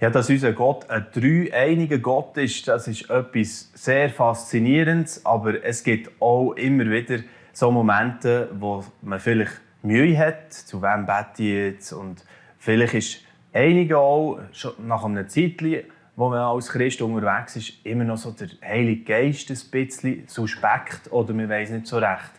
Ja, dass unser Gott ein dreieiniger Gott ist, das ist etwas sehr Faszinierendes. Aber es gibt auch immer wieder so Momente, wo man vielleicht Mühe hat, zu wem bete ich jetzt. Und vielleicht ist einige auch schon nach einer Zeit, wo man als Christ unterwegs ist, immer noch so der Heilige Geist ein bisschen suspekt oder man weiß nicht so recht,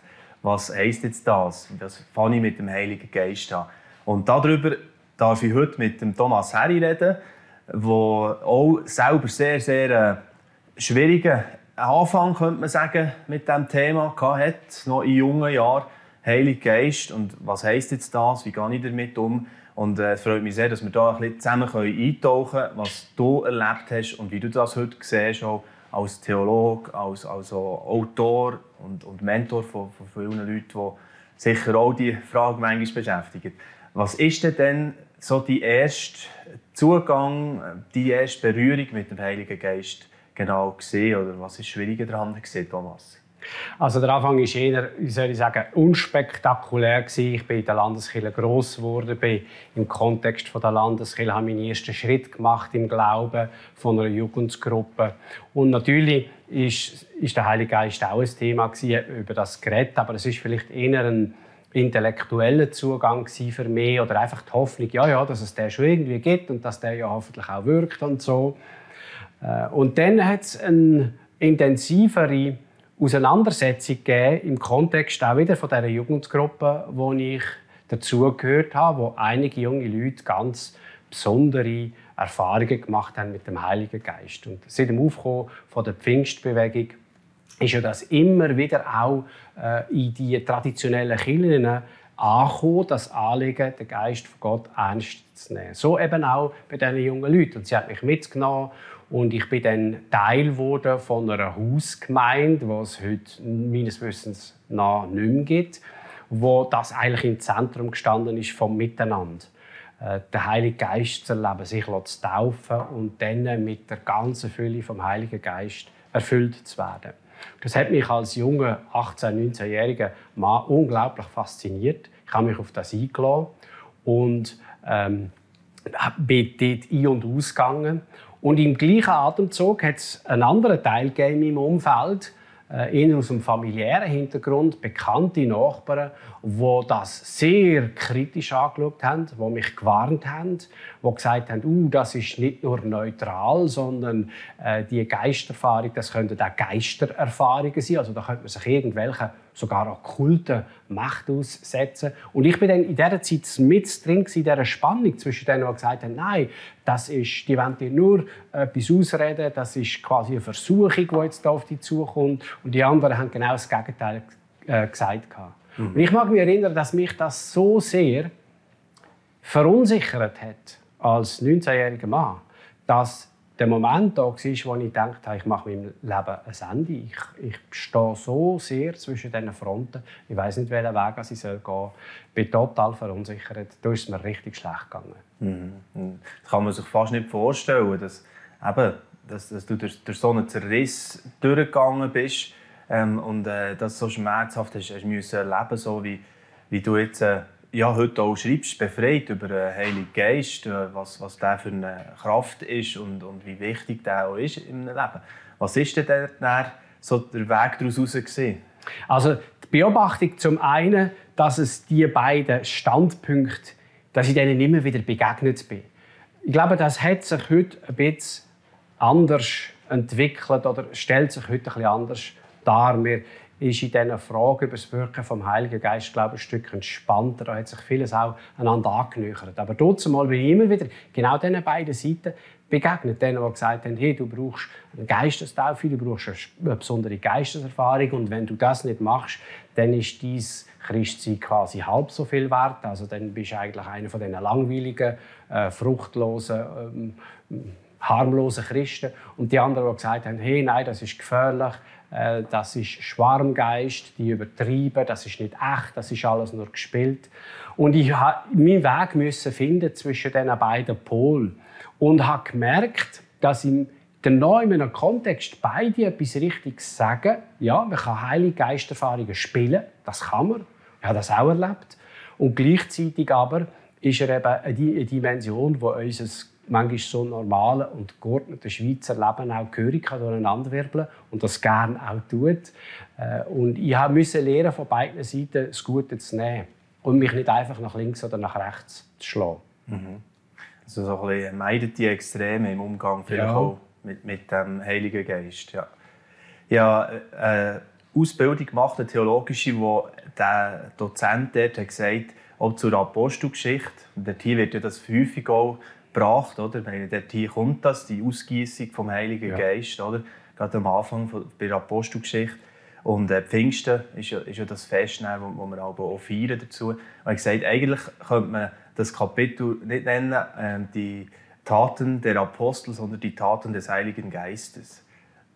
was heisst jetzt das? Was fange ich mit dem Heiligen Geist an? Und darüber darf ich heute mit dem Thomas Herri reden der auch selber sehr, sehr äh, schwierigen Anfang, könnte man sagen, mit diesem Thema hat, noch in jungen Jahren. Heilig Geist und was heisst jetzt das, wie gehe ich damit um? Und äh, es freut mich sehr, dass wir da ein bisschen zusammen eintauchen können, was du erlebt hast und wie du das heute siehst, auch als Theologe, als, als Autor und, und Mentor von, von vielen Leuten, die sicher auch die Frage manchmal beschäftigen. Was ist denn so die erste Zugang, die erste Berührung mit dem Heiligen Geist genau gesehen oder was ist schwieriger daran gesehen, Thomas? Also der Anfang war eher, wie soll ich sagen, unspektakulär gewesen. Ich bin in der Landeskirche gross geworden, bin im Kontext von der Landeskirche habe meinen ersten Schritt gemacht im Glauben von einer Jugendgruppe. Und natürlich ist, ist der Heilige Geist auch ein Thema gewesen, über das Gerät, aber es ist vielleicht eher ein intellektueller Zugang für mich oder einfach die Hoffnung, ja, ja, dass es der schon irgendwie gibt und dass der ja hoffentlich auch wirkt und so. Äh, und dann hat es eine intensivere Auseinandersetzung gegeben im Kontext auch wieder von dieser Jugendgruppe, wo ich dazugehört habe, wo einige junge Leute ganz besondere Erfahrungen gemacht haben mit dem Heiligen Geist. Und seit dem Aufkommen von der Pfingstbewegung ist ja das immer wieder auch äh, in die traditionellen Kirchen angekommen, das Anliegen, den Geist von Gott ernst zu nehmen. So eben auch bei diesen jungen Leuten. Und sie hat mich mitgenommen und ich bin dann Teil wurde von einer Hausgemeinde, die es heute meines Wissens noch nicht mehr gibt, wo das eigentlich im Zentrum gestanden ist vom Miteinander. Äh, den Heiligen Geist zu erleben, sich zu taufen und dann mit der ganzen Fülle vom Heiligen Geist erfüllt zu werden. Das hat mich als junger 18-, 19-jähriger Mann unglaublich fasziniert. Ich habe mich auf das eingeladen und ähm, bin dort ein- und ausgegangen. Und im gleichen Atemzug hat es einen anderen Teil gegeben im Umfeld, äh, eher aus einem familiären Hintergrund, bekannte Nachbarn, die das sehr kritisch angeschaut haben, die mich gewarnt haben, die gesagt haben, uh, das ist nicht nur neutral, sondern äh, die Geistererfahrung, das könnten auch Geistererfahrungen sein. Also da könnte man sich irgendwelche sogar okkulten Macht aussetzen. Und ich bin dann in dieser Zeit mit drin in dieser Spannung zwischen denen, die gesagt haben, nein, das ist, die wollen dir nur etwas ausreden, das ist quasi eine Versuchung, die jetzt auf dich zukommt. Und die anderen haben genau das Gegenteil äh, gesagt. Mhm. Und ich mag mich erinnern, dass mich das so sehr verunsichert hat als 19-jähriger Mann, dass der Moment da war, wo ich dachte, ich mache meinem Leben ein Ende. Ich, ich stehe so sehr zwischen diesen Fronten. Ich weiß nicht, welchen Weg ich gehen soll. Ich bin total verunsichert. Da ist es mir richtig schlecht gegangen. Mhm. Das kann man sich fast nicht vorstellen, dass, eben, dass, dass du durch, durch so einen Zerriss durchgegangen bist ähm, und äh, das so schmerzhaft hast, hast erleben, so wie, wie du jetzt äh, ja, heute auch schreibst, befreit über den Heiligen Geist, äh, was, was der für eine Kraft ist und, und wie wichtig der auch ist im Leben. Was ist denn der, so der Weg daraus gesehen? Also die Beobachtung zum einen, dass es die beiden Standpunkte, dass ich denen immer wieder begegnet bin. Ich glaube, das hat sich heute ein bisschen anders entwickelt oder stellt sich heute ein bisschen anders dar. Ist in diesen Fragen über das Wirken vom Heiligen Geist glaube ich, ein Stück entspannter. Da hat sich vieles auch einander angenähert. Aber trotzdem mal bin ich immer wieder genau diesen beiden Seiten begegnet. Denen, die gesagt haben, hey, du brauchst eine Geistestaufe, du brauchst eine besondere Geisteserfahrung und wenn du das nicht machst, dann ist dein Christsein quasi halb so viel wert. Also dann bist du eigentlich einer von diesen langweiligen, äh, fruchtlosen, ähm, harmlosen Christen. Und die anderen, die gesagt haben, hey, nein, das ist gefährlich, äh, das ist Schwarmgeist, die übertrieben, das ist nicht echt, das ist alles nur gespielt. Und ich musste meinen Weg müssen finden zwischen diesen beiden Polen und habe gemerkt, dass im den neuen Kontext beide etwas Richtiges sagen. Ja, man kann Heilige Geisterfahrungen spielen, das kann man. Ich habe das auch erlebt. Und gleichzeitig aber ist er eben eine Dimension, die unser manchmal so normale und geordnete Schweizer Leben auch gehörig durcheinanderwirbeln und das gerne auch tut. Äh, und ich musste lernen, von beiden Seiten das Gute zu nehmen und mich nicht einfach nach links oder nach rechts zu schlagen. Mhm. Also so ein bisschen meidet die Extreme im Umgang vielleicht ja. auch mit, mit dem Heiligen Geist. Ja, ja äh, Ausbildung gemacht, eine theologische, wo der Dozent dort hat gesagt auch zur Apostelgeschichte. Dort hier wird ja das häufig auch gebracht, oder? Meine, dort hier kommt das, die Ausgießung vom Heiligen ja. Geist, oder? Gerade am Anfang von, bei der Apostelgeschichte. Und äh, Pfingsten ist ja, ist ja das Fest, wo, wo wir auch feiern dazu. Und ich gesagt, eigentlich könnte man das Kapitel nicht nennen, äh, die Taten der Apostel, sondern die Taten des Heiligen Geistes.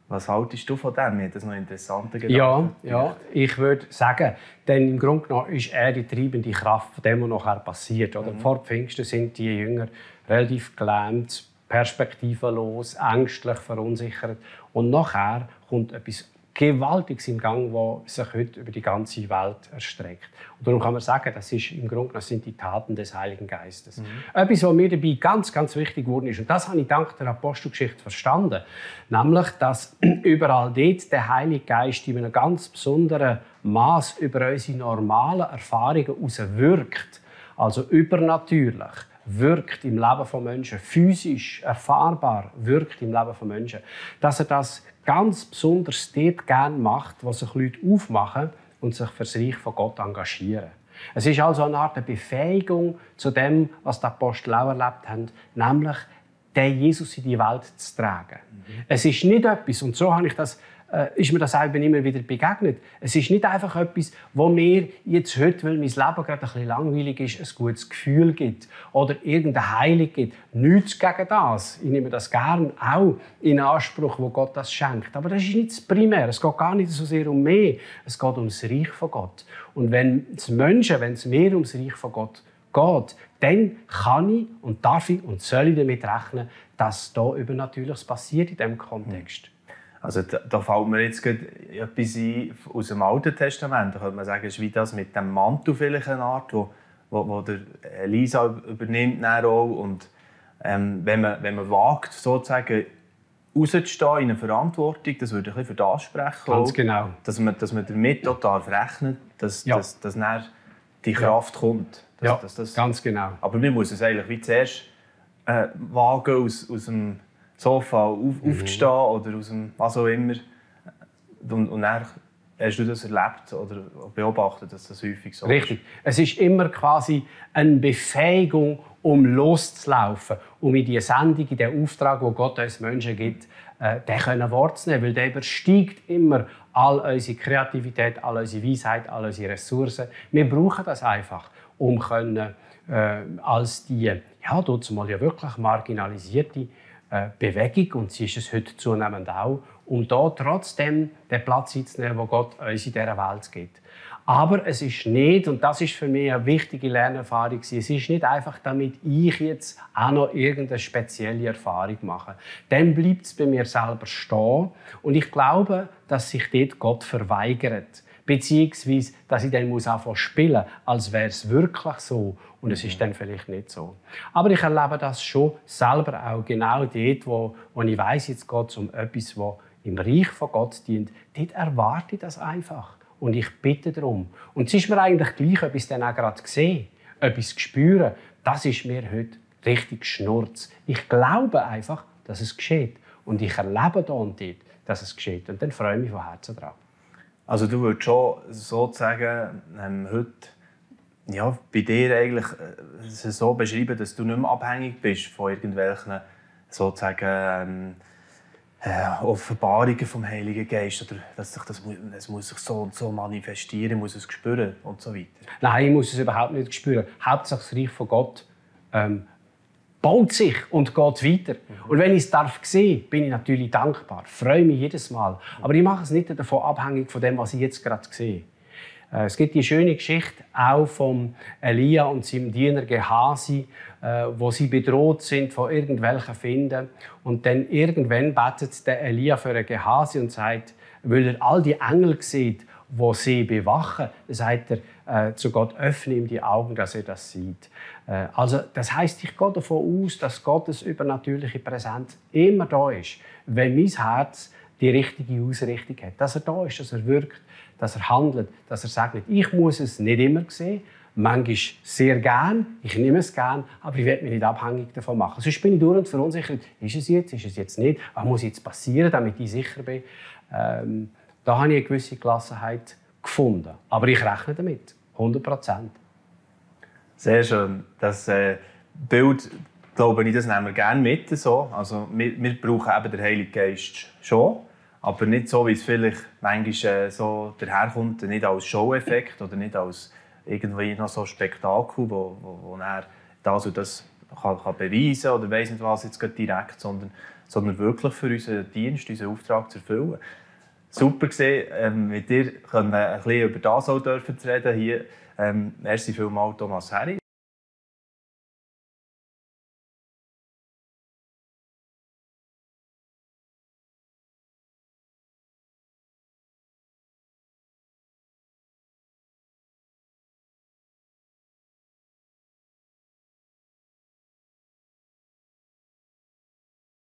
Was haltest du von dem? Mir das noch interessanter Gedanke. Ja, ja, ich würde sagen, denn im Grunde genommen ist er die treibende Kraft von dem, was nachher passiert. Oder? Mhm. Vor Pfingsten sind die Jünger relativ gelähmt, perspektivenlos, ängstlich, verunsichert. Und nachher kommt etwas Gewaltiges im Gang, das sich heute über die ganze Welt erstreckt. Und darum kann man sagen, das ist im Grunde das sind die Taten des Heiligen Geistes. Mhm. Etwas, was mir dabei ganz, ganz wichtig geworden ist, und das habe ich dank der Apostelgeschichte verstanden, nämlich, dass überall dort der Heilige Geist in einem ganz besonderen Maß über unsere normalen Erfahrungen heraus wirkt, also übernatürlich wirkt im Leben von Menschen, physisch erfahrbar wirkt im Leben von Menschen, dass er das ganz besonders dort gerne macht, wo sich Leute aufmachen und sich für das Reich von Gott engagieren. Es ist also eine Art Befähigung zu dem, was die Apostel auch erlebt haben, nämlich den Jesus in die Welt zu tragen. Mhm. Es ist nicht etwas, und so habe ich das ist mir das auch immer wieder begegnet. Es ist nicht einfach etwas, wo mir jetzt heute, weil mein Leben gerade ein bisschen langweilig ist, ein gutes Gefühl gibt oder irgendeine Heilung gibt. Nichts gegen das. Ich nehme das gerne auch in Anspruch, wo Gott das schenkt. Aber das ist nicht das Primär. Es geht gar nicht so sehr um mehr. Es geht um das Reich von Gott. Und wenn es Menschen, wenn es mehr um das Reich von Gott geht, dann kann ich und darf ich und soll ich damit rechnen, dass da Übernatürliches passiert in diesem Kontext. Also da, da fällt mir jetzt etwas ein aus dem Alten Testament. Da könnte man sagen, es ist wie das mit dem Mantel vielleicht eine Art, wo, wo, wo der Elisa übernimmt auch. Und ähm, wenn, man, wenn man wagt, sozusagen rauszustehen in eine Verantwortung, das würde ich für das sprechen. Ganz genau. Dass man, dass man damit total rechnet, dass, ja. dass, dass dann die Kraft ja. kommt. Dass, ja, dass das, ganz genau. Aber man muss es eigentlich wie zuerst äh, wagen aus, aus dem Sofa auf, mhm. aufzustehen oder aus dem was auch immer. Und, und dann hast du das erlebt oder beobachtet, dass das häufig so Richtig. Es ist immer quasi eine Befähigung, um loszulaufen, um in die Sendung, in den Auftrag, wo Gott uns Menschen gibt, äh, den können Wort zu nehmen, weil der übersteigt immer all unsere Kreativität, all unsere Weisheit, all unsere Ressourcen. Wir brauchen das einfach, um können, äh, als die, ja, dort mal ja wirklich marginalisierte Bewegung, und sie ist es heute zunehmend auch, um da trotzdem den Platz einzunehmen, wo Gott uns in dieser Welt gibt. Aber es ist nicht, und das ist für mich eine wichtige Lernerfahrung, es ist nicht einfach, damit ich jetzt auch noch irgendeine spezielle Erfahrung mache. Dann bleibt es bei mir selber stehen. Und ich glaube, dass sich dort Gott verweigert beziehungsweise dass ich dann muss anfangen spielen, als wäre es wirklich so und es ist dann vielleicht nicht so. Aber ich erlebe das schon selber auch genau dort, wo, wo ich weiß, jetzt geht es um etwas, wo im Reich von Gott dient. Dort erwarte ich das einfach und ich bitte darum. Und es ist mir eigentlich gleich, ob ich es dann auch gerade sehe, etwas spüre. Das ist mir heute richtig Schnurz. Ich glaube einfach, dass es geschieht. Und ich erlebe da und dort, dass es geschieht. Und dann freue ich mich von Herzen drauf. Also du würdest schon sozusagen ähm, heute ja, bei dir eigentlich äh, so beschreiben, dass du nicht mehr abhängig bist von irgendwelchen sozusagen ähm, äh, Offenbarungen vom Heiligen Geist oder dass sich das, das muss sich so und so manifestieren, muss es spüren und so weiter. Nein, ich muss es überhaupt nicht spüren. Hauptsache das Reich von Gott ähm, baut sich und geht weiter. Mhm. Und wenn ich es darf sehen, bin ich natürlich dankbar, freue mich jedes Mal. Aber ich mache es nicht davon abhängig von dem, was ich jetzt gerade sehe. Äh, es gibt die schöne Geschichte auch von Elia und seinem Diener Gehasi, äh, wo sie bedroht sind von irgendwelchen Finden. Und dann irgendwann betet der Elia für einen Gehasi und sagt, weil er all die Engel sieht wo sie bewachen. Dann sagt er äh, zu Gott, öffne ihm die Augen, dass er das sieht. Äh, also das heißt, ich gehe davon aus, dass Gottes übernatürliche Präsenz immer da ist, wenn mein Herz die richtige Ausrichtung hat. Dass er da ist, dass er wirkt, dass er handelt, dass er sagt, ich muss es nicht immer sehen, manchmal sehr gern, ich nehme es gern, aber ich werde mich nicht abhängig davon machen. Sonst bin ich durch und verunsichert. Ist es jetzt, ist es jetzt nicht? Was muss jetzt passieren, damit ich sicher bin? Ähm, da habe ich eine gewisse Gelassenheit gefunden. Aber ich rechne damit, 100 Prozent. Sehr schön. Das äh, Bild, glaube ich, das nehmen wir gerne mit. So. Also, wir, wir brauchen eben den Heiligen Geist schon, aber nicht so, wie es vielleicht manchmal äh, so daherkommt, nicht als Show-Effekt oder nicht als irgendwie noch so Spektakel, wo, wo, wo er das und das kann, kann beweisen oder weiß nicht was jetzt direkt, sondern, sondern wirklich für unseren Dienst, unseren Auftrag zu erfüllen. Super gesehen, ähm, mit dir können ein bisschen über das auch dürfen reden hier. Ähm, merci vielmals, Thomas Herri.